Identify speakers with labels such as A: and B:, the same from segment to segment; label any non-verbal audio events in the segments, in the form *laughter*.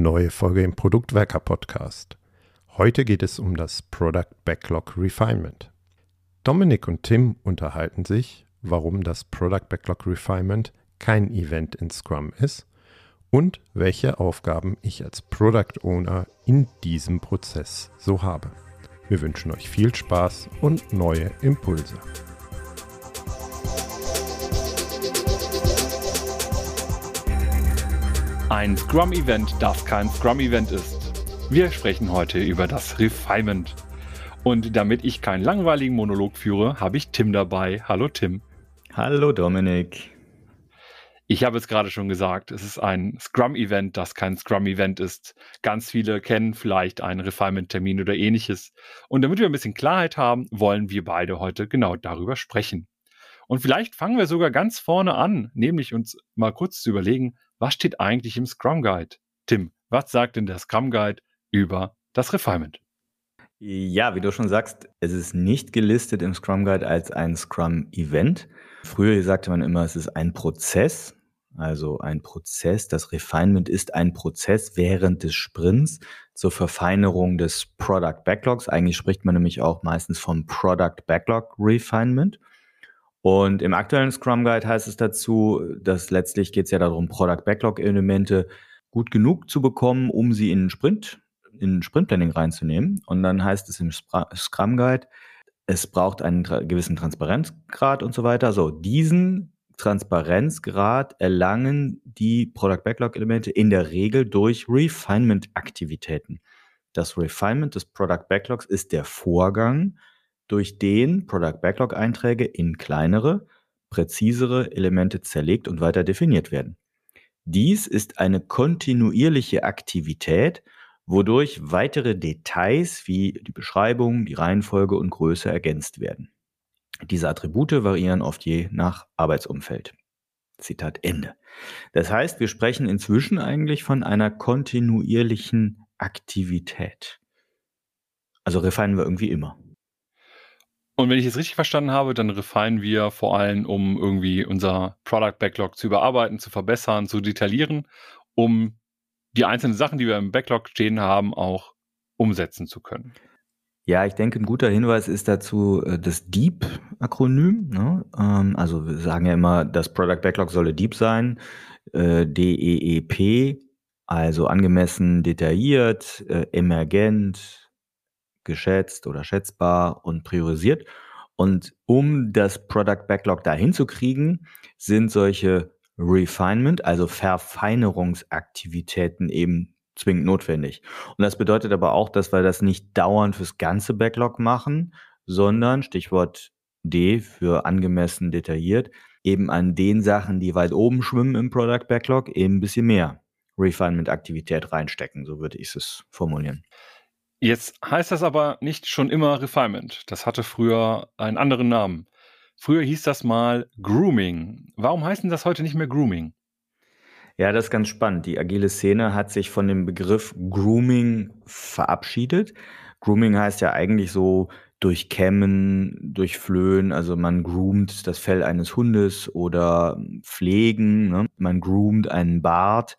A: Neue Folge im Produktwerker Podcast. Heute geht es um das Product Backlog Refinement. Dominik und Tim unterhalten sich, warum das Product Backlog Refinement kein Event in Scrum ist und welche Aufgaben ich als Product Owner in diesem Prozess so habe. Wir wünschen euch viel Spaß und neue Impulse.
B: Ein Scrum-Event, das kein Scrum-Event ist. Wir sprechen heute über das Refinement. Und damit ich keinen langweiligen Monolog führe, habe ich Tim dabei. Hallo Tim.
C: Hallo Dominik.
B: Ich habe es gerade schon gesagt, es ist ein Scrum-Event, das kein Scrum-Event ist. Ganz viele kennen vielleicht einen Refinement-Termin oder ähnliches. Und damit wir ein bisschen Klarheit haben, wollen wir beide heute genau darüber sprechen. Und vielleicht fangen wir sogar ganz vorne an, nämlich uns mal kurz zu überlegen, was steht eigentlich im Scrum Guide? Tim, was sagt denn der Scrum Guide über das Refinement?
C: Ja, wie du schon sagst, es ist nicht gelistet im Scrum Guide als ein Scrum Event. Früher sagte man immer, es ist ein Prozess, also ein Prozess. Das Refinement ist ein Prozess während des Sprints zur Verfeinerung des Product Backlogs. Eigentlich spricht man nämlich auch meistens vom Product Backlog Refinement. Und im aktuellen Scrum Guide heißt es dazu, dass letztlich geht es ja darum, Product Backlog Elemente gut genug zu bekommen, um sie in Sprint, in Sprint Planning reinzunehmen. Und dann heißt es im Scrum Guide, es braucht einen gewissen Transparenzgrad und so weiter. So, diesen Transparenzgrad erlangen die Product Backlog Elemente in der Regel durch Refinement Aktivitäten. Das Refinement des Product Backlogs ist der Vorgang, durch den Product Backlog Einträge in kleinere, präzisere Elemente zerlegt und weiter definiert werden. Dies ist eine kontinuierliche Aktivität, wodurch weitere Details wie die Beschreibung, die Reihenfolge und Größe ergänzt werden. Diese Attribute variieren oft je nach Arbeitsumfeld. Zitat Ende. Das heißt, wir sprechen inzwischen eigentlich von einer kontinuierlichen Aktivität. Also refinen wir irgendwie immer.
B: Und wenn ich es richtig verstanden habe, dann refinen wir vor allem, um irgendwie unser Product Backlog zu überarbeiten, zu verbessern, zu detaillieren, um die einzelnen Sachen, die wir im Backlog stehen haben, auch umsetzen zu können.
C: Ja, ich denke, ein guter Hinweis ist dazu äh, das DEEP-Akronym. Ne? Ähm, also wir sagen ja immer, das Product Backlog solle Deep sein, äh, D-E-E-P, also angemessen, detailliert, äh, emergent, geschätzt oder schätzbar und priorisiert. Und um das Product Backlog dahin zu kriegen, sind solche Refinement, also Verfeinerungsaktivitäten eben zwingend notwendig. Und das bedeutet aber auch, dass wir das nicht dauernd fürs ganze Backlog machen, sondern Stichwort D für angemessen detailliert, eben an den Sachen, die weit oben schwimmen im Product Backlog, eben ein bisschen mehr Refinement-Aktivität reinstecken, so würde ich es formulieren.
B: Jetzt heißt das aber nicht schon immer Refinement. Das hatte früher einen anderen Namen. Früher hieß das mal Grooming. Warum heißt denn das heute nicht mehr Grooming?
C: Ja, das ist ganz spannend. Die agile Szene hat sich von dem Begriff Grooming verabschiedet. Grooming heißt ja eigentlich so durchkämmen, durchflöhen, also man groomt das Fell eines Hundes oder pflegen, ne? man groomt einen Bart.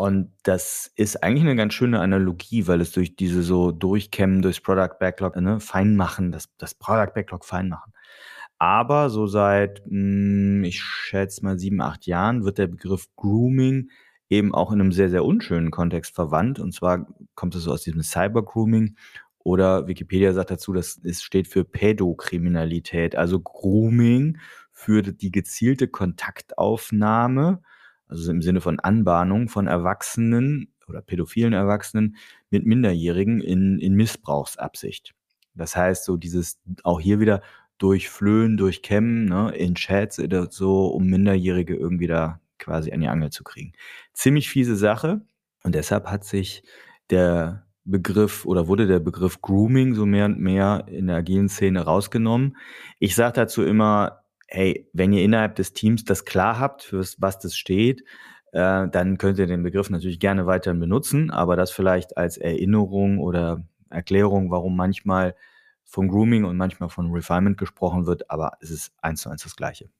C: Und das ist eigentlich eine ganz schöne Analogie, weil es durch diese so Durchkämmen durchs Product Backlog, ne, fein machen, das, das Product Backlog fein machen. Aber so seit, mh, hm, ich schätze mal sieben, acht Jahren wird der Begriff Grooming eben auch in einem sehr, sehr unschönen Kontext verwandt. Und zwar kommt es so aus diesem Cyber-Grooming oder Wikipedia sagt dazu, dass es steht für Pädokriminalität, also Grooming für die gezielte Kontaktaufnahme also im Sinne von Anbahnung von Erwachsenen oder pädophilen Erwachsenen mit Minderjährigen in, in Missbrauchsabsicht. Das heißt, so dieses auch hier wieder durchflöhen, durchkämmen, ne, in Chats oder so, um Minderjährige irgendwie da quasi an die Angel zu kriegen. Ziemlich fiese Sache und deshalb hat sich der Begriff oder wurde der Begriff Grooming so mehr und mehr in der agilen Szene rausgenommen. Ich sage dazu immer, hey, wenn ihr innerhalb des Teams das klar habt, für was das steht, äh, dann könnt ihr den Begriff natürlich gerne weiterhin benutzen, aber das vielleicht als Erinnerung oder Erklärung, warum manchmal von Grooming und manchmal von Refinement gesprochen wird, aber es ist eins zu eins das Gleiche.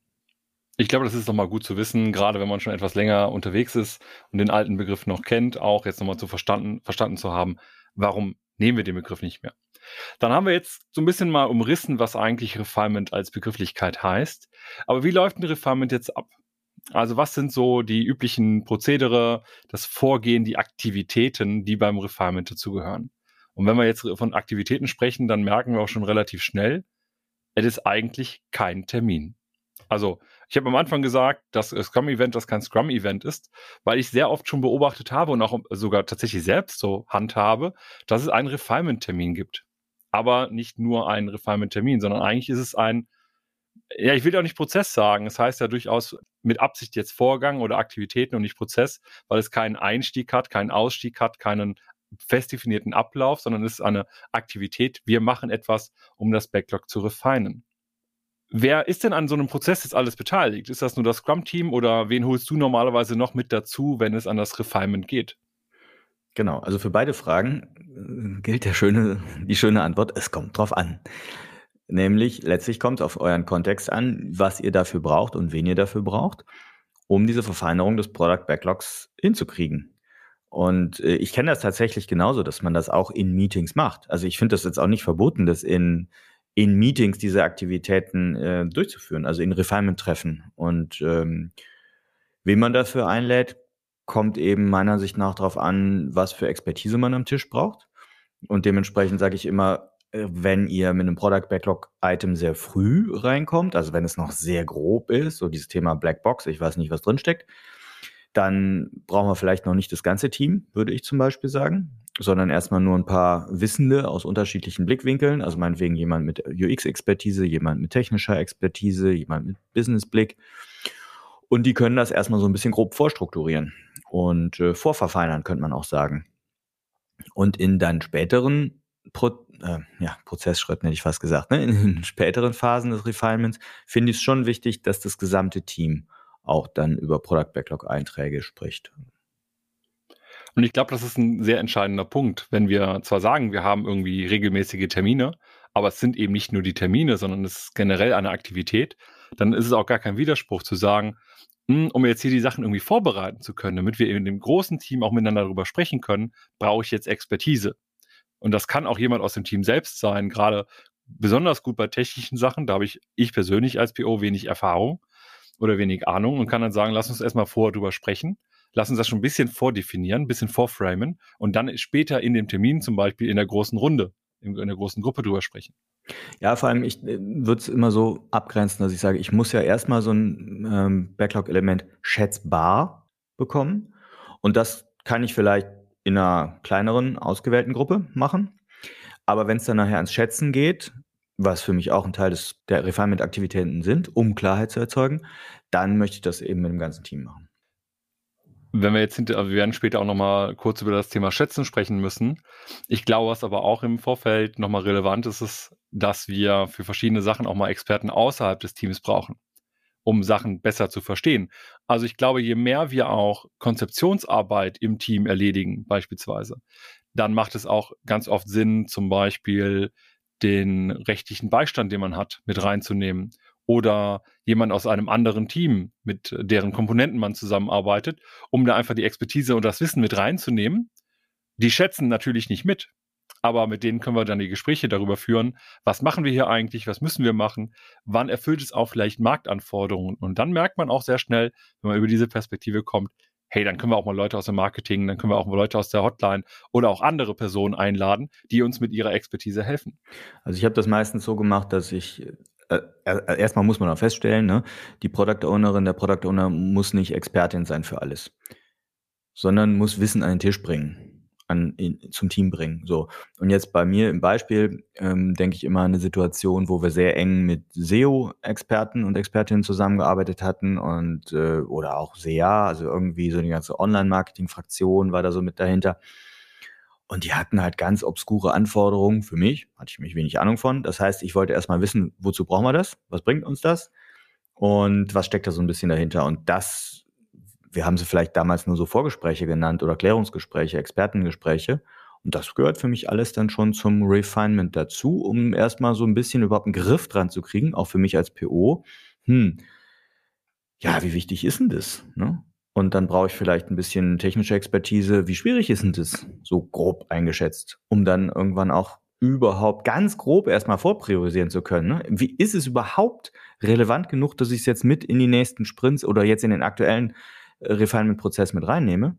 B: Ich glaube, das ist nochmal gut zu wissen, gerade wenn man schon etwas länger unterwegs ist und den alten Begriff noch kennt, auch jetzt nochmal zu verstanden, verstanden zu haben, warum nehmen wir den Begriff nicht mehr. Dann haben wir jetzt so ein bisschen mal umrissen, was eigentlich Refinement als Begrifflichkeit heißt. Aber wie läuft ein Refinement jetzt ab? Also was sind so die üblichen Prozedere, das Vorgehen, die Aktivitäten, die beim Refinement dazugehören? Und wenn wir jetzt von Aktivitäten sprechen, dann merken wir auch schon relativ schnell, es ist eigentlich kein Termin. Also ich habe am Anfang gesagt, dass Scrum-Event das kein Scrum-Event ist, weil ich sehr oft schon beobachtet habe und auch sogar tatsächlich selbst so handhabe, dass es einen Refinement-Termin gibt. Aber nicht nur einen Refinement-Termin, sondern eigentlich ist es ein, ja, ich will ja auch nicht Prozess sagen. Es das heißt ja durchaus mit Absicht jetzt Vorgang oder Aktivitäten und nicht Prozess, weil es keinen Einstieg hat, keinen Ausstieg hat, keinen fest definierten Ablauf, sondern es ist eine Aktivität. Wir machen etwas, um das Backlog zu refinen. Wer ist denn an so einem Prozess jetzt alles beteiligt? Ist das nur das Scrum-Team oder wen holst du normalerweise noch mit dazu, wenn es an das Refinement geht?
C: Genau, also für beide Fragen äh, gilt der schöne, die schöne Antwort, es kommt drauf an. Nämlich letztlich kommt es auf euren Kontext an, was ihr dafür braucht und wen ihr dafür braucht, um diese Verfeinerung des Product Backlogs hinzukriegen. Und äh, ich kenne das tatsächlich genauso, dass man das auch in Meetings macht. Also ich finde das jetzt auch nicht verboten, das in in Meetings diese Aktivitäten äh, durchzuführen, also in Refinement-Treffen. Und ähm, wen man dafür einlädt, kommt eben meiner Sicht nach darauf an, was für Expertise man am Tisch braucht. Und dementsprechend sage ich immer, äh, wenn ihr mit einem Product Backlog Item sehr früh reinkommt, also wenn es noch sehr grob ist, so dieses Thema Blackbox, ich weiß nicht, was drinsteckt, dann brauchen wir vielleicht noch nicht das ganze Team, würde ich zum Beispiel sagen, sondern erstmal nur ein paar Wissende aus unterschiedlichen Blickwinkeln. Also meinetwegen jemand mit UX-Expertise, jemand mit technischer Expertise, jemand mit Business-Blick. Und die können das erstmal so ein bisschen grob vorstrukturieren und äh, vorverfeinern, könnte man auch sagen. Und in dann späteren Pro äh, ja, Prozessschritten hätte ich fast gesagt, ne? in den späteren Phasen des Refinements finde ich es schon wichtig, dass das gesamte Team auch dann über Product Backlog Einträge spricht.
B: Und ich glaube, das ist ein sehr entscheidender Punkt, wenn wir zwar sagen, wir haben irgendwie regelmäßige Termine, aber es sind eben nicht nur die Termine, sondern es ist generell eine Aktivität, dann ist es auch gar kein Widerspruch zu sagen, um jetzt hier die Sachen irgendwie vorbereiten zu können, damit wir in dem großen Team auch miteinander darüber sprechen können, brauche ich jetzt Expertise. Und das kann auch jemand aus dem Team selbst sein, gerade besonders gut bei technischen Sachen. Da habe ich, ich persönlich als PO wenig Erfahrung oder wenig Ahnung und kann dann sagen, lass uns erstmal vorher drüber sprechen, lass uns das schon ein bisschen vordefinieren, ein bisschen vorframen und dann später in dem Termin zum Beispiel in der großen Runde, in, der großen Gruppe drüber sprechen.
C: Ja, vor allem, ich äh, würde es immer so abgrenzen, dass ich sage, ich muss ja erstmal so ein ähm, Backlog-Element schätzbar bekommen. Und das kann ich vielleicht in einer kleineren, ausgewählten Gruppe machen. Aber wenn es dann nachher ans Schätzen geht, was für mich auch ein Teil des, der Refinement-Aktivitäten sind, um Klarheit zu erzeugen, dann möchte ich das eben mit dem ganzen Team machen.
B: Wenn wir jetzt hinter, wir werden später auch nochmal kurz über das Thema Schätzen sprechen müssen. Ich glaube, was aber auch im Vorfeld nochmal relevant ist, ist, dass wir für verschiedene Sachen auch mal Experten außerhalb des Teams brauchen, um Sachen besser zu verstehen. Also ich glaube, je mehr wir auch Konzeptionsarbeit im Team erledigen, beispielsweise, dann macht es auch ganz oft Sinn, zum Beispiel den rechtlichen Beistand, den man hat, mit reinzunehmen. Oder jemand aus einem anderen Team, mit deren Komponenten man zusammenarbeitet, um da einfach die Expertise und das Wissen mit reinzunehmen. Die schätzen natürlich nicht mit, aber mit denen können wir dann die Gespräche darüber führen, was machen wir hier eigentlich, was müssen wir machen, wann erfüllt es auch vielleicht Marktanforderungen. Und dann merkt man auch sehr schnell, wenn man über diese Perspektive kommt, hey, dann können wir auch mal Leute aus dem Marketing, dann können wir auch mal Leute aus der Hotline oder auch andere Personen einladen, die uns mit ihrer Expertise helfen.
C: Also ich habe das meistens so gemacht, dass ich äh, äh, erstmal muss man auch feststellen, ne, die Product Ownerin, der Product Owner muss nicht Expertin sein für alles, sondern muss Wissen an den Tisch bringen an, in, zum Team bringen. So. Und jetzt bei mir im Beispiel ähm, denke ich immer an eine Situation, wo wir sehr eng mit SEO-Experten und Expertinnen zusammengearbeitet hatten und äh, oder auch SEA, also irgendwie so eine ganze Online-Marketing-Fraktion war da so mit dahinter. Und die hatten halt ganz obskure Anforderungen für mich, hatte ich mich wenig Ahnung von. Das heißt, ich wollte erstmal wissen, wozu brauchen wir das? Was bringt uns das? Und was steckt da so ein bisschen dahinter? Und das wir haben sie vielleicht damals nur so Vorgespräche genannt oder Klärungsgespräche, Expertengespräche. Und das gehört für mich alles dann schon zum Refinement dazu, um erstmal so ein bisschen überhaupt einen Griff dran zu kriegen, auch für mich als PO. Hm, ja, wie wichtig ist denn das? Ne? Und dann brauche ich vielleicht ein bisschen technische Expertise. Wie schwierig ist denn das? So grob eingeschätzt, um dann irgendwann auch überhaupt ganz grob erstmal vorpriorisieren zu können. Ne? Wie ist es überhaupt relevant genug, dass ich es jetzt mit in die nächsten Sprints oder jetzt in den aktuellen äh, Refinement-Prozess mit reinnehme?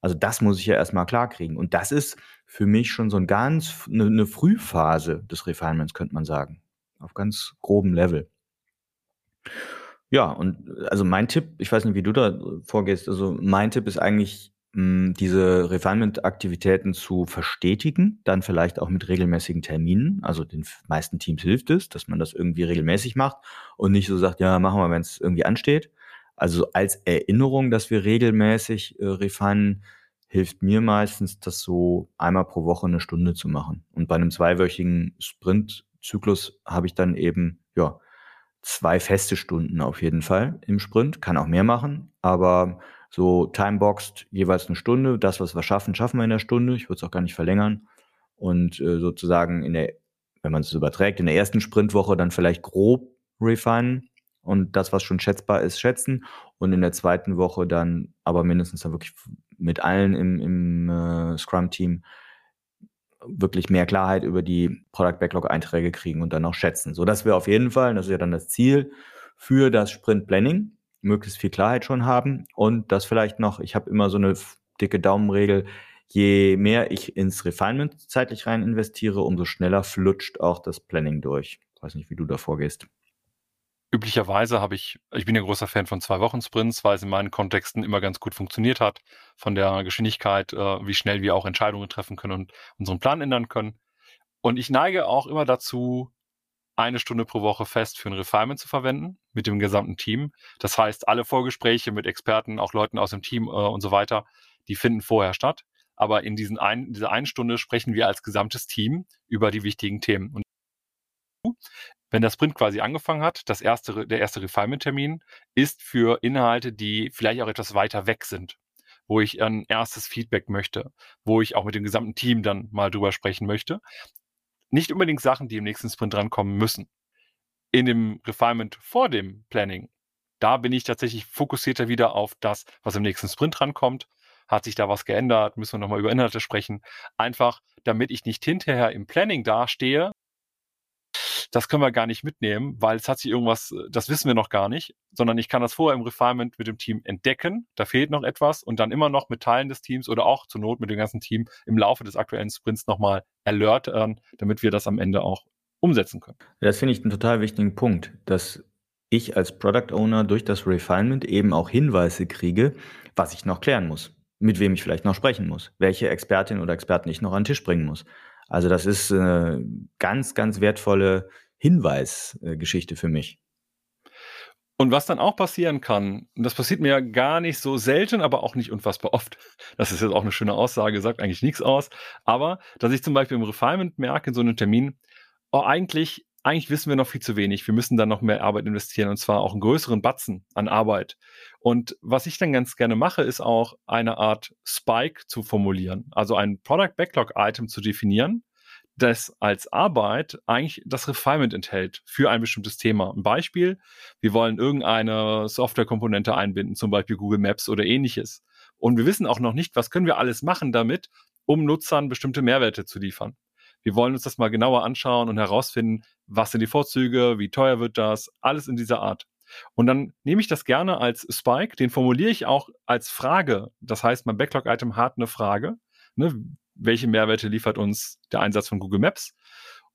C: Also das muss ich ja erstmal klar kriegen. Und das ist für mich schon so ein ganz, eine, eine Frühphase des Refinements, könnte man sagen. Auf ganz grobem Level. Ja, und also mein Tipp, ich weiß nicht, wie du da vorgehst, also mein Tipp ist eigentlich, mh, hm, diese Refinement-Aktivitäten zu verstetigen, dann vielleicht auch mit regelmäßigen Terminen. Also den meisten Teams hilft es, dass man das irgendwie regelmäßig macht und nicht so sagt, ja, machen wir, wenn es irgendwie ansteht. Also als Erinnerung, dass wir regelmäßig äh, refinen, hilft mir meistens, das so einmal pro Woche eine Stunde zu machen. Und bei einem zweiwöchigen Sprint-Zyklus habe ich dann eben, ja, zwei feste Stunden auf jeden Fall im Sprint, kann auch mehr machen, aber so timeboxed jeweils eine Stunde. Das, was wir schaffen, schaffen wir in der Stunde. Ich würde es auch gar nicht verlängern. Und äh, sozusagen in der, wenn man es überträgt, in der ersten Sprintwoche dann vielleicht grob refinen und das, was schon schätzbar ist, schätzen. Und in der zweiten Woche dann aber mindestens dann wirklich mit allen im, im äh, Scrum-Team wirklich mehr Klarheit über die Product Backlog Einträge kriegen und dann auch schätzen. So dass wir auf jeden Fall, das ist ja dann das Ziel für das Sprint Planning, möglichst viel Klarheit schon haben und das vielleicht noch, ich habe immer so eine dicke Daumenregel, je mehr ich ins Refinement zeitlich rein investiere, umso schneller flutscht auch das Planning durch. Ich weiß nicht, wie du da vorgehst.
B: Üblicherweise habe ich, ich bin ja großer Fan von zwei Wochen Sprints, weil es in meinen Kontexten immer ganz gut funktioniert hat, von der Geschwindigkeit, äh, wie schnell wir auch Entscheidungen treffen können und unseren Plan ändern können. Und ich neige auch immer dazu, eine Stunde pro Woche fest für ein Refinement zu verwenden mit dem gesamten Team. Das heißt, alle Vorgespräche mit Experten, auch Leuten aus dem Team äh, und so weiter, die finden vorher statt. Aber in diesen ein, in dieser einen Stunde sprechen wir als gesamtes Team über die wichtigen Themen. Und wenn der Sprint quasi angefangen hat, das erste, der erste Refinement-Termin ist für Inhalte, die vielleicht auch etwas weiter weg sind, wo ich ein erstes Feedback möchte, wo ich auch mit dem gesamten Team dann mal drüber sprechen möchte. Nicht unbedingt Sachen, die im nächsten Sprint drankommen müssen. In dem Refinement vor dem Planning, da bin ich tatsächlich fokussierter wieder auf das, was im nächsten Sprint drankommt. Hat sich da was geändert? Müssen wir nochmal über Inhalte sprechen? Einfach, damit ich nicht hinterher im Planning dastehe das können wir gar nicht mitnehmen, weil es hat sich irgendwas, äh, das wissen wir noch gar nicht, sondern ich kann das vorher im Refinement mit dem Team entdecken, da fehlt noch etwas und dann immer noch mit Teilen des Teams oder auch zur Not mit dem ganzen Team im Laufe des aktuellen Sprints nochmal alertern, damit wir das am Ende auch umsetzen können.
C: Das finde ich einen total wichtigen Punkt, dass ich als Product Owner durch das Refinement eben auch Hinweise kriege, was ich noch klären muss, mit wem ich vielleicht noch sprechen muss, welche Expertin oder Experten ich noch an den Tisch bringen muss. Also das ist eine äh, ganz, ganz wertvolle Hinweisgeschichte für mich.
B: Und was dann auch passieren kann, und das passiert mir ja gar nicht so selten, aber auch nicht unfassbar oft. *laughs* Das ist jetzt auch eine schöne Aussage, sagt eigentlich nichts aus. Aber, dass ich zum Beispiel im Refinement merke, in so einem Termin, oh, eigentlich eigentlich wissen wir noch viel zu wenig. Wir müssen da noch mehr Arbeit investieren und zwar auch einen größeren Batzen an Arbeit. Und was ich dann ganz gerne mache, ist auch eine Art Spike zu formulieren, also ein Product Backlog Item zu definieren, das als Arbeit eigentlich das Refinement enthält für ein bestimmtes Thema. Ein Beispiel, wir wollen irgendeine Softwarekomponente einbinden, zum Beispiel Google Maps oder ähnliches. Und wir wissen auch noch nicht, was können wir alles machen damit, um Nutzern bestimmte Mehrwerte zu liefern. Wir wollen uns das mal genauer anschauen und herausfinden, was sind die Vorzüge, wie teuer wird das, alles in dieser Art. Und dann nehme ich das gerne als Spike, den formuliere ich auch als Frage. Das heißt, mein Backlog-Item hat eine Frage. Ne? Welche Mehrwerte liefert uns der Einsatz von Google Maps?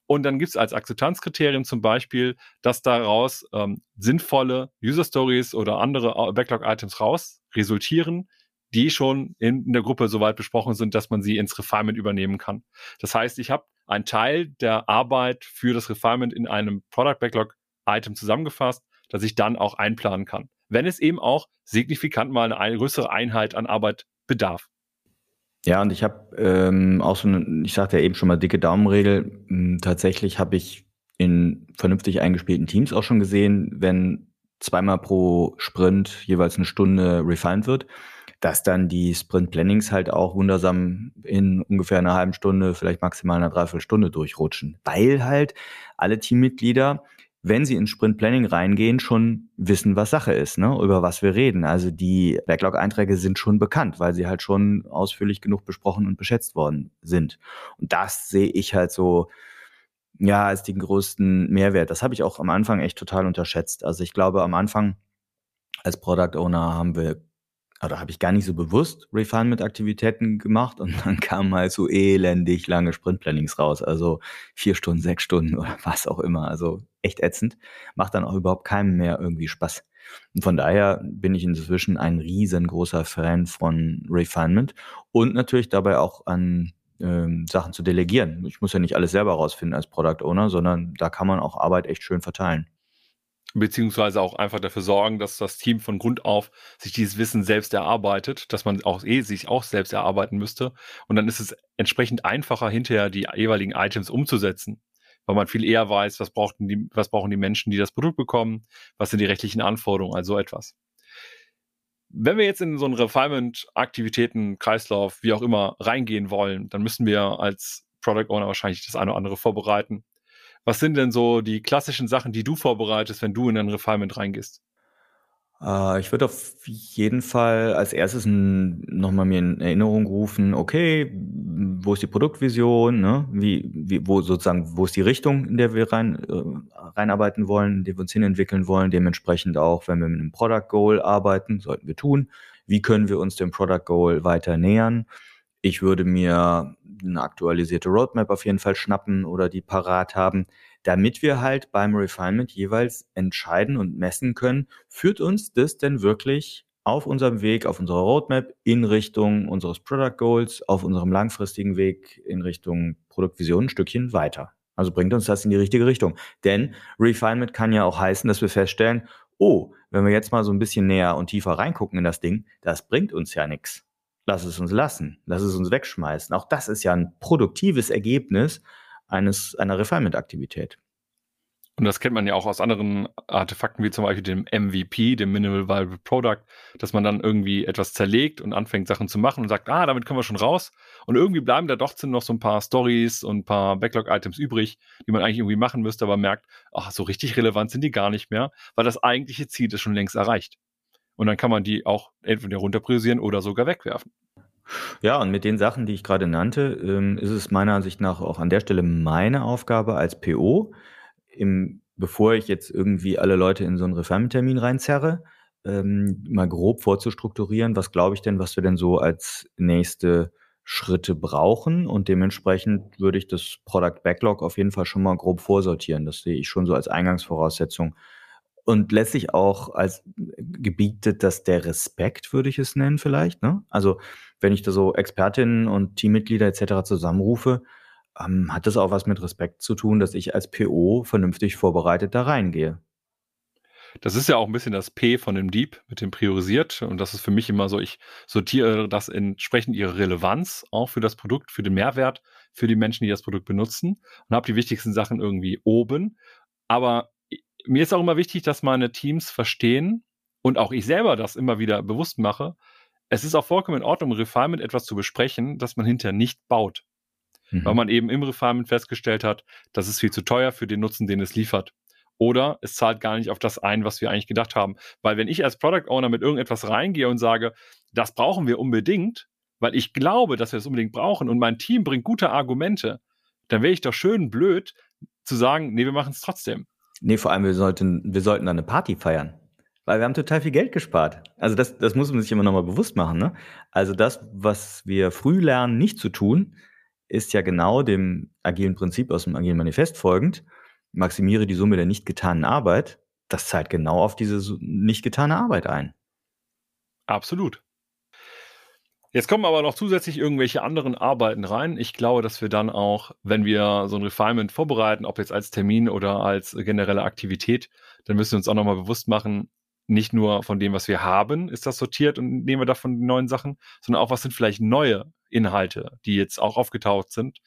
B: Und dann gibt es als Akzeptanzkriterium zum Beispiel, dass daraus ähm, sinnvolle User Stories oder andere äh, Backlog-Items raus resultieren, die schon in, der Gruppe so weit besprochen sind, dass man sie ins Refinement übernehmen kann. Das heißt, ich habe einen Teil der Arbeit für das Refinement in einem Product Backlog Item zusammengefasst, das ich dann auch einplanen kann. Wenn es eben auch signifikant mal eine größere Einheit an Arbeit bedarf.
C: Ja, und ich habe ähm, auch so eine, ich sagte ja eben schon mal dicke Daumenregel. Hm, tatsächlich habe ich in vernünftig eingespielten Teams auch schon gesehen, wenn zweimal pro Sprint jeweils eine Stunde refined wird, dass dann die Sprint Plannings halt auch wundersam in ungefähr einer halben Stunde, vielleicht maximal einer Dreiviertelstunde durchrutschen, weil halt alle Teammitglieder wenn sie ins Sprint Planning reingehen, schon wissen, was Sache ist, ne? über was wir reden. Also die Backlog-Einträge sind schon bekannt, weil sie halt schon ausführlich genug besprochen und beschätzt worden sind. Und das sehe ich halt so, ja, als den größten Mehrwert. Das habe ich auch am Anfang echt total unterschätzt. Also ich glaube, am Anfang als Product Owner haben wir oder habe ich gar nicht so bewusst Refinement-Aktivitäten gemacht und *laughs* dann kamen halt so elendig lange Sprint-Plannings raus, also vier Stunden, sechs Stunden oder *laughs* was auch immer, also echt ätzend, macht dann auch überhaupt keinem mehr irgendwie Spaß. Und von daher bin ich inzwischen ein riesengroßer Fan von Refinement und natürlich dabei auch an ähm, Sachen zu delegieren. Ich muss ja nicht alles selber rausfinden als Product Owner, sondern da kann man auch Arbeit echt schön verteilen
B: beziehungsweise auch einfach dafür sorgen, dass das Team von Grund auf sich dieses Wissen selbst erarbeitet, dass man auch eh sich auch selbst erarbeiten müsste. Und dann ist es entsprechend einfacher, hinterher die jeweiligen Items umzusetzen, weil man viel eher weiß, was brauchen die, was brauchen die Menschen, die das Produkt bekommen, was sind die rechtlichen Anforderungen, also etwas. Wenn wir jetzt in so einen Refinement-Aktivitäten, Kreislauf, wie auch immer, reingehen wollen, dann müssen wir als Product Owner wahrscheinlich das eine oder andere vorbereiten. Was sind denn so die klassischen Sachen, die du vorbereitest, wenn du in ein Refinement reingehst?
C: Äh, ich würde auf jeden Fall als erstes nochmal mir in Erinnerung rufen, okay, wo ist die Produktvision, ne? wie, wie, wo sozusagen, wo ist die Richtung, in der wir rein, äh, reinarbeiten wollen, in der wir uns hinentwickeln wollen, dementsprechend auch, wenn wir mit einem Product Goal arbeiten, sollten wir tun. Wie können wir uns dem Product Goal weiter nähern? Ich würde mir eine aktualisierte Roadmap auf jeden Fall schnappen oder die parat haben, damit wir halt beim Refinement jeweils entscheiden und messen können, führt uns das denn wirklich auf unserem Weg, auf unserer Roadmap in Richtung unseres Product Goals, auf unserem langfristigen Weg in Richtung Produktvision ein Stückchen weiter. Also bringt uns das in die richtige Richtung. Denn Refinement kann ja auch heißen, dass wir feststellen, oh, wenn wir jetzt mal so ein bisschen näher und tiefer reingucken in das Ding, das bringt uns ja nichts lass es uns lassen, lass es uns wegschmeißen. Auch das ist ja ein produktives Ergebnis eines, einer Refinement-Aktivität.
B: Und das kennt man ja auch aus anderen Artefakten, wie zum Beispiel dem MVP, dem Minimal Viable Product, dass man dann irgendwie etwas zerlegt und anfängt, Sachen zu machen und sagt, ah, damit können wir schon raus. Und irgendwie bleiben da doch noch so ein paar Stories und ein paar Backlog-Items übrig, die man eigentlich irgendwie machen müsste, aber merkt, ach, so richtig relevant sind die gar nicht mehr, weil das eigentliche Ziel ist schon längst erreicht. Und dann kann man die auch entweder runterpriorisieren oder sogar wegwerfen.
C: Ja, und mit den Sachen, die ich gerade nannte, ähm, ist es meiner Ansicht nach auch an der Stelle meine Aufgabe als PO, im, bevor ich jetzt irgendwie alle Leute in so einen Refinement-Termin reinzerre, ähm, mal grob vorzustrukturieren, was glaube ich denn, was wir denn so als nächste Schritte brauchen und dementsprechend würde ich das Product Backlog auf jeden Fall schon mal grob vorsortieren. Das sehe ich schon so als Eingangsvoraussetzung und letztlich auch als gebietet, dass der Respekt, würde ich es nennen vielleicht. Ne? Also wenn ich da so Expertinnen und Teammitglieder etc. zusammenrufe, ähm, hat das auch was mit Respekt zu tun, dass ich als PO vernünftig vorbereitet da reingehe.
B: Das ist ja auch ein bisschen das P von dem Deep mit dem priorisiert. Und das ist für mich immer so, ich sortiere das entsprechend ihre Relevanz auch für das Produkt, für den Mehrwert, für die Menschen, die das Produkt benutzen und habe die wichtigsten Sachen irgendwie oben. Aber mir ist auch immer wichtig, dass meine Teams verstehen und auch ich selber das immer wieder bewusst mache. Es ist auch vollkommen in Ordnung, im Refinement etwas zu besprechen, das man hinterher nicht baut. Mhm. Weil man eben im Refinement festgestellt hat, das ist viel zu teuer für den Nutzen, den es liefert. Oder es zahlt gar nicht auf das ein, was wir eigentlich gedacht haben. Weil wenn ich als Product Owner mit irgendetwas reingehe und sage, das brauchen wir unbedingt, weil ich glaube, dass wir es unbedingt brauchen und mein Team bringt gute Argumente, dann wäre ich doch schön blöd zu sagen, nee, wir machen es trotzdem.
C: Nee, vor allem, wir sollten, wir sollten da eine Party feiern. Weil wir haben total viel Geld gespart. Also das, das muss man sich immer nochmal bewusst machen. Ne? Also das, was wir früh lernen, nicht zu tun, ist ja genau dem agilen Prinzip aus dem agilen Manifest folgend. Maximiere die Summe der nicht getanen Arbeit. Das zahlt genau auf diese nicht getane Arbeit ein.
B: Absolut. Jetzt kommen aber noch zusätzlich irgendwelche anderen Arbeiten rein. Ich glaube, dass wir dann auch, wenn wir so ein Refinement vorbereiten, ob jetzt als Termin oder als generelle Aktivität, dann müssen wir uns auch nochmal bewusst machen, nicht nur von dem, was wir haben, ist das sortiert und nehmen wir davon die neuen Sachen, sondern auch, was sind vielleicht neue Inhalte, die jetzt auch aufgetaucht sind,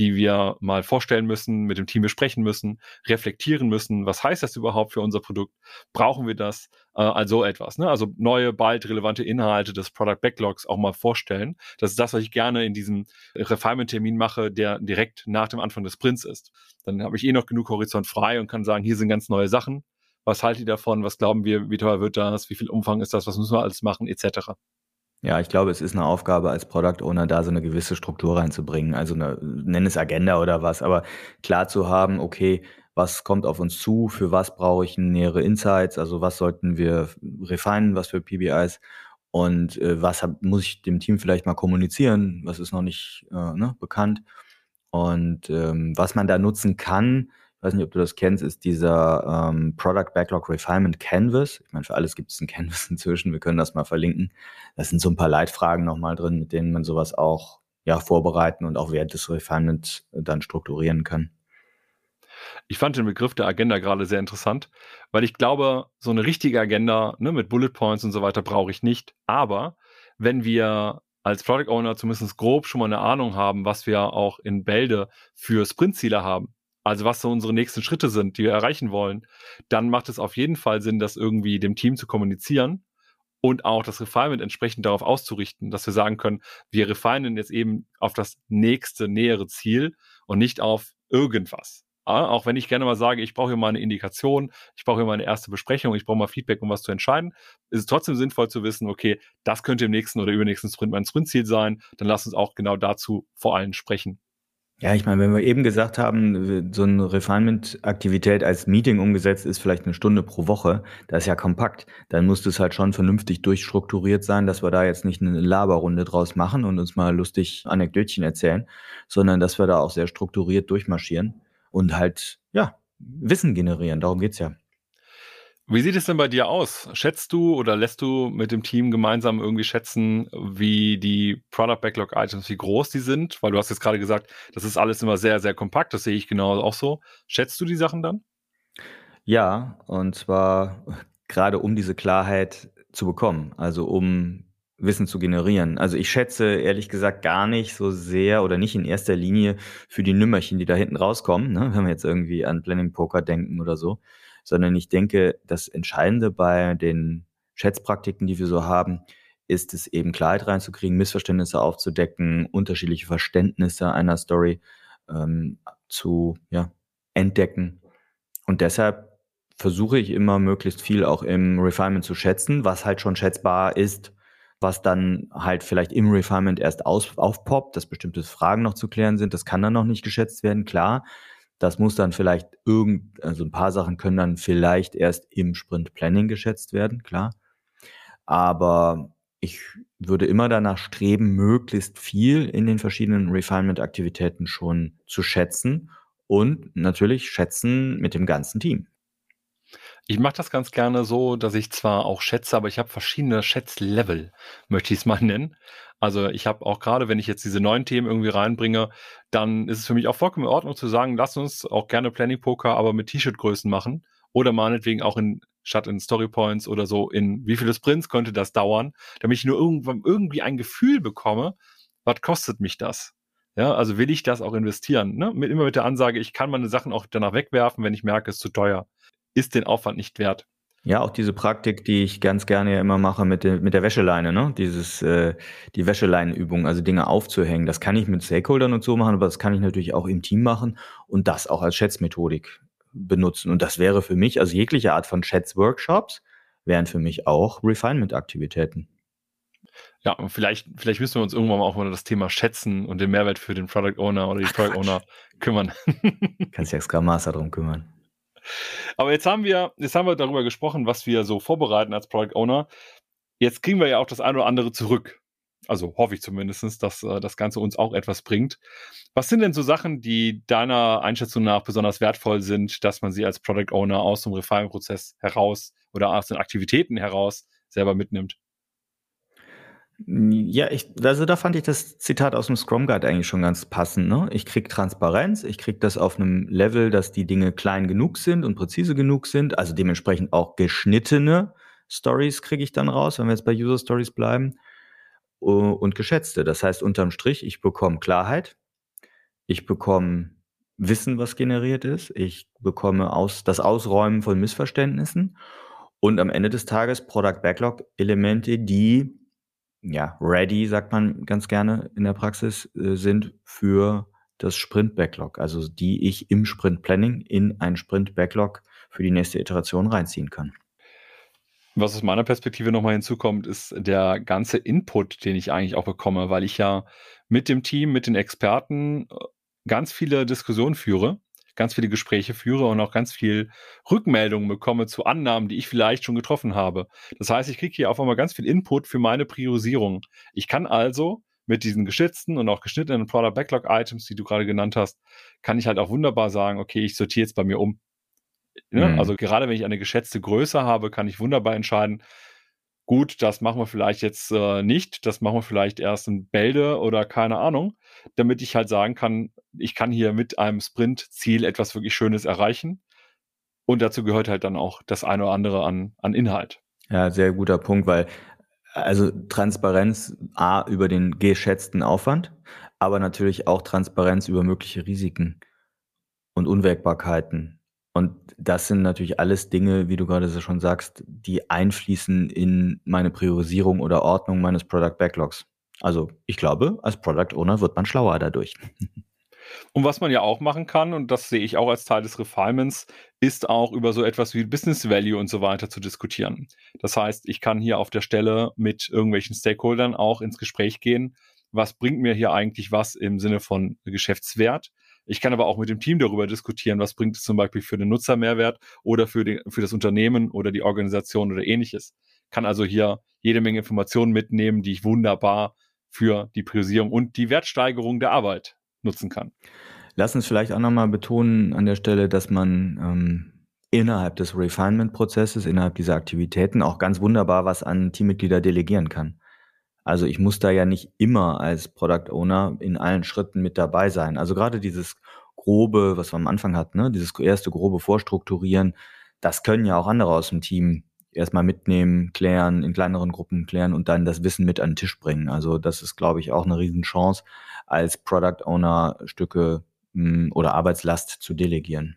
B: die wir mal vorstellen müssen, mit dem Team besprechen müssen, reflektieren müssen. Was heißt das überhaupt für unser Produkt? Brauchen wir das? Äh, also etwas. Ne? Also neue, bald relevante Inhalte des Product Backlogs auch mal vorstellen. Das ist das, was ich gerne in diesem Refinement-Termin mache, der direkt nach dem Anfang des Sprints ist. Dann habe ich eh noch genug Horizont frei und kann sagen, hier sind ganz neue Sachen. Was haltet ihr davon? Was glauben wir? Wie teuer wird das? Wie viel Umfang ist das? Was müssen wir alles machen? Etc.
C: Ja, ich glaube, es ist eine Aufgabe als Product Owner, da so eine gewisse Struktur reinzubringen. Also eine, nenn es Agenda oder was, aber klar zu haben, okay, was kommt auf uns zu, für was brauche ich nähere Insights, also was sollten wir refinen, was für PBIs und äh, was hab, muss ich dem Team vielleicht mal kommunizieren, was ist noch nicht äh, ne, bekannt und ähm, was man da nutzen kann, weiß nicht, ob du das kennst, ist dieser ähm, Product Backlog Refinement Canvas. Ich meine, für alles gibt es ein Canvas *laughs* inzwischen. Wir können das mal verlinken. Da sind so ein paar Leitfragen nochmal drin, mit denen man sowas auch ja, vorbereiten und auch während des Refinements dann strukturieren kann.
B: Ich fand den Begriff der Agenda gerade sehr interessant, weil ich glaube, so eine richtige Agenda ne, mit Bullet Points und so weiter brauche ich nicht. Aber wenn wir als Product Owner zumindest grob schon mal eine Ahnung haben, was wir auch in Bälde für Sprintziele haben, also was so unsere nächsten Schritte sind, die wir erreichen wollen, dann macht es auf jeden Fall Sinn, das irgendwie dem Team zu kommunizieren und auch das Refinement entsprechend darauf auszurichten, dass wir sagen können, wir refinen jetzt eben auf das nächste, nähere Ziel und nicht auf irgendwas. Ja, auch wenn ich gerne mal sage, ich brauche hier mal eine Indikation, ich brauche hier mal eine erste Besprechung, ich brauche mal Feedback, um was zu entscheiden, ist es trotzdem sinnvoll zu wissen, okay, das könnte im nächsten oder übernächsten Sprint mein Sprintziel sein, dann lass uns auch genau dazu vor allem sprechen.
C: Ja, ich meine, wenn wir eben gesagt haben, so eine Refinement-Aktivität als Meeting umgesetzt ist vielleicht eine Stunde pro Woche, das ist ja kompakt. Dann muss es halt schon vernünftig durchstrukturiert sein, dass wir da jetzt nicht eine Laberrunde draus machen und uns mal lustig Anekdötchen erzählen, sondern dass wir da auch sehr strukturiert durchmarschieren und halt, ja, Wissen generieren. Darum geht's ja.
B: Wie sieht es denn bei dir aus? Schätzt du oder lässt du mit dem Team gemeinsam irgendwie schätzen, wie die Product Backlog Items, wie groß die sind? Weil du hast jetzt gerade gesagt, das ist alles immer sehr, sehr kompakt. Das sehe ich genau auch so. Schätzt du die Sachen dann?
C: Ja, und zwar gerade um diese Klarheit zu bekommen, also um Wissen zu generieren. Also ich schätze ehrlich gesagt gar nicht so sehr oder nicht in erster Linie für die Nümmerchen, die da hinten rauskommen, ne? wenn wir jetzt irgendwie an Planning Poker denken oder so, sondern ich denke, das Entscheidende bei den Schätzpraktiken, die wir so haben, ist es eben Klarheit reinzukriegen, Missverständnisse aufzudecken, unterschiedliche Verständnisse einer Story ähm, zu ja, entdecken. Und deshalb versuche ich immer möglichst viel auch im Refinement zu schätzen, was halt schon schätzbar ist, was dann halt vielleicht im Refinement erst aus, aufpoppt, dass bestimmte Fragen noch zu klären sind. Das kann dann noch nicht geschätzt werden, klar. Das muss dann vielleicht irgend, also ein paar Sachen können dann vielleicht erst im Sprint Planning geschätzt werden, klar. Aber ich würde immer danach streben, möglichst viel in den verschiedenen Refinement-Aktivitäten schon zu schätzen und natürlich schätzen mit dem ganzen Team.
B: Ich mache das ganz gerne so, dass ich zwar auch schätze, aber ich habe verschiedene Schätzlevel, möchte ich es *laughs* mal nennen. Also ich habe auch gerade, wenn ich jetzt diese neuen Themen irgendwie reinbringe, dann ist es für mich auch vollkommen in Ordnung zu sagen, lass uns auch gerne Planning Poker, aber mit T-Shirt-Größen machen oder meinetwegen auch in statt in Story Points oder so in wie viele Sprints könnte das dauern, damit ich nur irgendwann irgendwie ein Gefühl bekomme, was kostet mich das? Ja, also will ich das auch investieren? Ne? Mit, immer mit der Ansage, ich kann meine Sachen auch danach wegwerfen, wenn ich merke, es ist zu teuer. Ist den Aufwand nicht wert.
C: Ja, auch diese Praktik, die ich ganz gerne ja immer mache mit der, mit der Wäscheleine, ne? Dieses, äh, die Wäscheleinenübung, also Dinge aufzuhängen. Das kann ich mit Stakeholdern und so machen, aber das kann ich natürlich auch im Team machen und das auch als Schätzmethodik benutzen. Und das wäre für mich, also jegliche Art von Schätzworkshops, wären für mich auch Refinement-Aktivitäten.
B: Ja, und vielleicht, vielleicht müssen wir uns irgendwann mal auch mal das Thema Schätzen und den Mehrwert für den Product Owner oder die Product Owner kümmern.
C: Kannst ja Scrum Master drum kümmern.
B: Aber jetzt haben wir, jetzt haben wir darüber gesprochen, was wir so vorbereiten als Product Owner. Jetzt kriegen wir ja auch das eine oder andere zurück. Also hoffe ich zumindest, dass äh, das Ganze uns auch etwas bringt. Was sind denn so Sachen, die deiner Einschätzung nach besonders wertvoll sind, dass man sie als Product Owner aus dem Refinement-Prozess heraus oder aus den Aktivitäten heraus selber mitnimmt?
C: Ja, ich, also da fand ich das Zitat aus dem Scrum Guide eigentlich schon ganz passend. Ne? Ich krieg Transparenz, ich krieg das auf einem Level, dass die Dinge klein genug sind und präzise genug sind, also dementsprechend auch geschnittene Stories kriege ich dann raus, wenn wir jetzt bei User Stories bleiben und geschätzte. Das heißt unterm Strich, ich bekomme Klarheit, ich bekomme Wissen, was generiert ist, ich bekomme aus, das Ausräumen von Missverständnissen und am Ende des Tages Product Backlog Elemente, die ja ready, sagt man ganz gerne in der Praxis, äh, sind für das Sprint Backlog, also die ich im Sprint Planning in ein Sprint Backlog für die nächste Iteration reinziehen kann.
B: Was aus meiner Perspektive nochmal hinzukommt, ist der ganze Input, den ich eigentlich auch bekomme, weil ich ja mit dem Team, mit den Experten äh, ganz viele Diskussionen führe, ganz viele Gespräche führe und auch ganz viel Rückmeldungen bekomme zu Annahmen, die ich vielleicht schon getroffen habe. Das heißt, ich kriege hier auf einmal ganz viel Input für meine Priorisierung. Ich kann also mit diesen geschützten und auch geschnittenen Product Backlog Items, die du gerade genannt hast, kann ich halt auch wunderbar sagen, okay, ich sortiere jetzt bei mir um. Ne? Mhm. Also gerade wenn ich eine geschätzte Größe habe, kann ich wunderbar entscheiden, gut, das machen wir vielleicht jetzt äh, nicht, das machen wir vielleicht erst in Bälde oder keine Ahnung, damit ich halt sagen kann, ich kann hier mit einem Sprint-Ziel etwas wirklich Schönes erreichen. Und dazu gehört halt dann auch das eine oder andere an, an Inhalt.
C: Ja, sehr guter Punkt, weil also Transparenz A über den geschätzten Aufwand, aber natürlich auch Transparenz über mögliche Risiken und Unwägbarkeiten und das sind natürlich alles Dinge, wie du gerade so schon sagst, die einfließen in meine Priorisierung oder Ordnung meines Product Backlogs. Also ich glaube, als Product Owner wird man schlauer dadurch. *laughs*
B: Und was man ja auch machen kann, und das sehe ich auch als Teil des Refinements, ist auch über so etwas wie Business Value und so weiter zu diskutieren. Das heißt, ich kann hier auf der Stelle mit irgendwelchen Stakeholdern auch ins Gespräch gehen. Was bringt mir hier eigentlich was im Sinne von Geschäftswert? Ich kann aber auch mit dem Team darüber diskutieren, was bringt es zum Beispiel für den Nutzer Mehrwert oder für, den, für das Unternehmen oder die Organisation oder ähnliches. Kann also hier jede Menge Informationen mitnehmen, die ich wunderbar für die Priorisierung und die Wertsteigerung der Arbeit nutzen kann.
C: Lass uns vielleicht auch nochmal betonen an der Stelle, dass man ähm, innerhalb des Refinement-Prozesses, innerhalb dieser Aktivitäten auch ganz wunderbar was an Teammitglieder delegieren kann. Also ich muss da ja nicht immer als Product Owner in allen Schritten mit dabei sein. Also gerade dieses grobe, was wir am Anfang hatten, ne, dieses erste grobe Vorstrukturieren, das können ja auch andere aus dem Team erstmal mitnehmen, klären, in kleineren Gruppen klären und dann das Wissen mit an den Tisch bringen. Also das ist, glaube ich, auch eine Riesenchance, als Product Owner Stücke hm, oder Arbeitslast zu delegieren.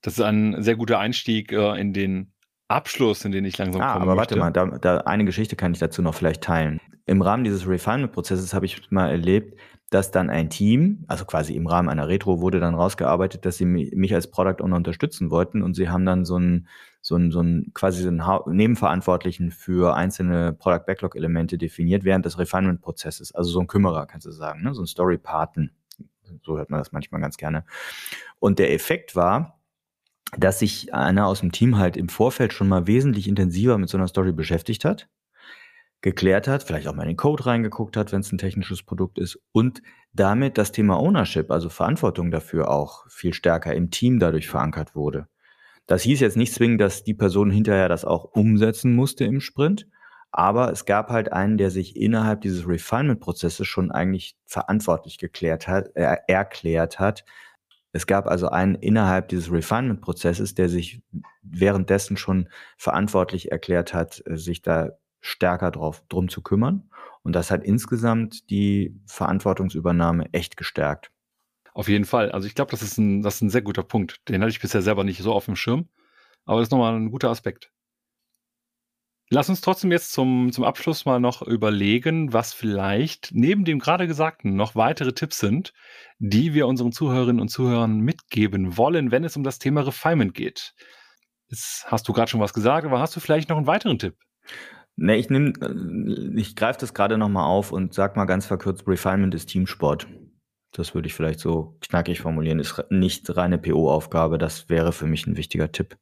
B: Das ist ein sehr guter Einstieg äh, in den Abschluss, in den ich langsam
C: ah,
B: komme.
C: Aber warte mal, da, da eine Geschichte kann ich dazu noch vielleicht teilen. Im Rahmen dieses Refinement-Prozesses habe ich mal erlebt, dass dann ein Team, also quasi im Rahmen einer Retro, wurde dann rausgearbeitet, dass sie mich als Product Owner unterstützen wollten und sie haben dann so ein so ein, so ein quasi so einen Nebenverantwortlichen für einzelne Product Backlog Elemente definiert während des Refinement Prozesses. Also so ein Kümmerer, kannst du sagen, ne? so ein Story Paten. So hört man das manchmal ganz gerne. Und der Effekt war, dass sich einer aus dem Team halt im Vorfeld schon mal wesentlich intensiver mit so einer Story beschäftigt hat, geklärt hat, vielleicht auch mal in den Code reingeguckt hat, wenn es ein technisches Produkt ist und damit das Thema Ownership, also Verantwortung dafür auch viel stärker im Team dadurch verankert wurde. Das hieß jetzt nicht zwingend, dass die Person hinterher das auch umsetzen musste im Sprint, aber es gab halt einen, der sich innerhalb dieses Refinement-Prozesses schon eigentlich verantwortlich geklärt hat, äh, erklärt hat, es gab also einen innerhalb dieses Refinement-Prozesses, der sich währenddessen schon verantwortlich erklärt hat, äh, sich da stärker drauf, drum zu kümmern. Und das hat insgesamt die Verantwortungsübernahme echt gestärkt.
B: Auf jeden Fall. Also ich glaube, das ist ein, das ist ein sehr guter Punkt. Den hatte ich bisher selber nicht so auf dem Schirm. Aber das ist nochmal ein guter Aspekt. Lass uns trotzdem jetzt zum, zum Abschluss mal noch überlegen, was vielleicht neben dem gerade Gesagten noch weitere Tipps sind, die wir unseren Zuhörerinnen und Zuhörern mitgeben wollen, wenn es um das Thema Refinement geht. Jetzt hast du gerade schon was gesagt, aber hast du vielleicht noch einen weiteren Tipp?
C: Ne, ich nehme, ich greife das gerade nochmal auf und sag mal ganz verkürzt, Refinement ist Teamsport. Das würde ich vielleicht so knackig formulieren, ist nicht reine PO-Aufgabe. Das wäre für mich ein wichtiger Tipp.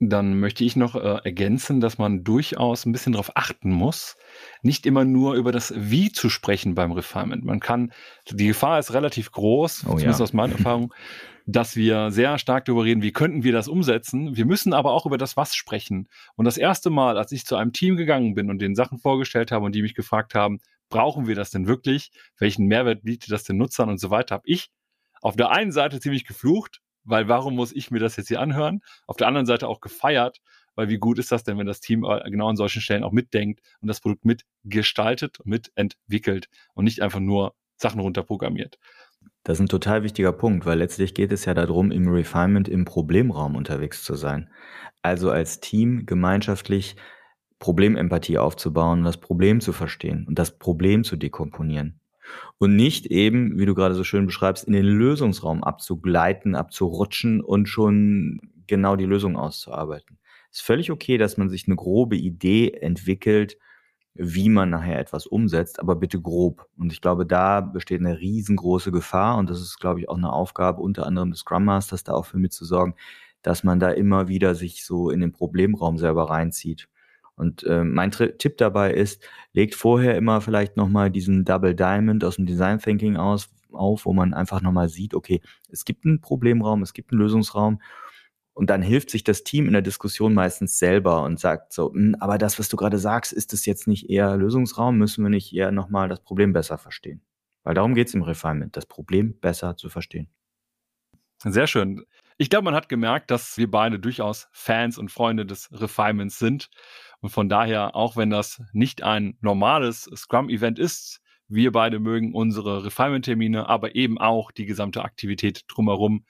B: Dann möchte ich noch äh, ergänzen, dass man durchaus ein bisschen darauf achten muss, nicht immer nur über das Wie zu sprechen beim Refinement. Man kann, die Gefahr ist relativ groß, oh, zumindest ja. aus meiner Erfahrung, *laughs* dass wir sehr stark darüber reden, wie könnten wir das umsetzen. Wir müssen aber auch über das Was sprechen. Und das erste Mal, als ich zu einem Team gegangen bin und den Sachen vorgestellt habe und die mich gefragt haben, brauchen wir das denn wirklich? Welchen Mehrwert bietet das den Nutzern und so weiter, habe ich auf der einen Seite ziemlich geflucht, weil warum muss ich mir das jetzt hier anhören? Auf der anderen Seite auch gefeiert, weil wie gut ist das denn, wenn das Team äh, genau an solchen Stellen auch mitdenkt und das Produkt mitgestaltet und mitentwickelt und nicht einfach nur Sachen runterprogrammiert.
C: Das ist ein total wichtiger Punkt, weil letztlich geht es ja darum, im Refinement im Problemraum unterwegs zu sein. Also als Team gemeinschaftlich Problemempathie aufzubauen, das Problem zu verstehen und das Problem zu dekomponieren. Und nicht eben, wie du gerade so schön beschreibst, in den Lösungsraum abzugleiten, abzurutschen und schon genau die Lösung auszuarbeiten. Es ist völlig okay, dass man sich eine grobe Idee entwickelt, wie man nachher etwas umsetzt, aber bitte grob. Und ich glaube, da besteht eine riesengroße Gefahr und das ist, glaube ich, auch eine Aufgabe unter anderem des Scrum Masters, da auch für mitzusorgen, dass man da immer wieder sich so in den Problemraum selber reinzieht. Und äh, mein Tri Tipp dabei ist, legt vorher immer vielleicht nochmal diesen Double Diamond aus dem Design Thinking aus, auf, wo man einfach nochmal sieht, okay, es gibt einen Problemraum, es gibt einen Lösungsraum und dann hilft sich das Team in der Diskussion meistens selber und sagt so, hm, aber das, was du gerade sagst, ist es jetzt nicht eher Lösungsraum? Müssen wir nicht eher nochmal das Problem besser verstehen? Weil darum geht es im Refinement, das Problem besser zu verstehen.
B: Sehr schön. Ich glaube, man hat gemerkt, dass wir beide durchaus Fans und Freunde des Refinements sind. Und von daher, auch wenn das nicht ein normales Scrum-Event ist, wir beide mögen unsere Refinement-Termine, aber eben auch die gesamte Aktivität drumherum.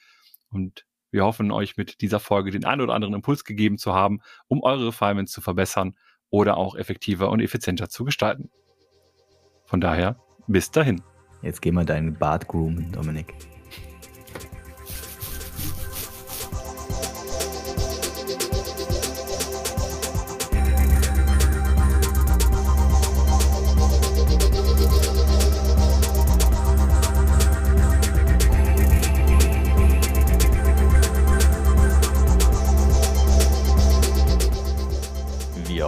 B: Und wir hoffen, euch mit dieser Folge den einen oder anderen Impuls gegeben zu haben, um eure Refinements zu verbessern oder auch effektiver und effizienter zu gestalten. Von daher, bis dahin.
C: Jetzt geh mal deinen Bart groomen, Dominik.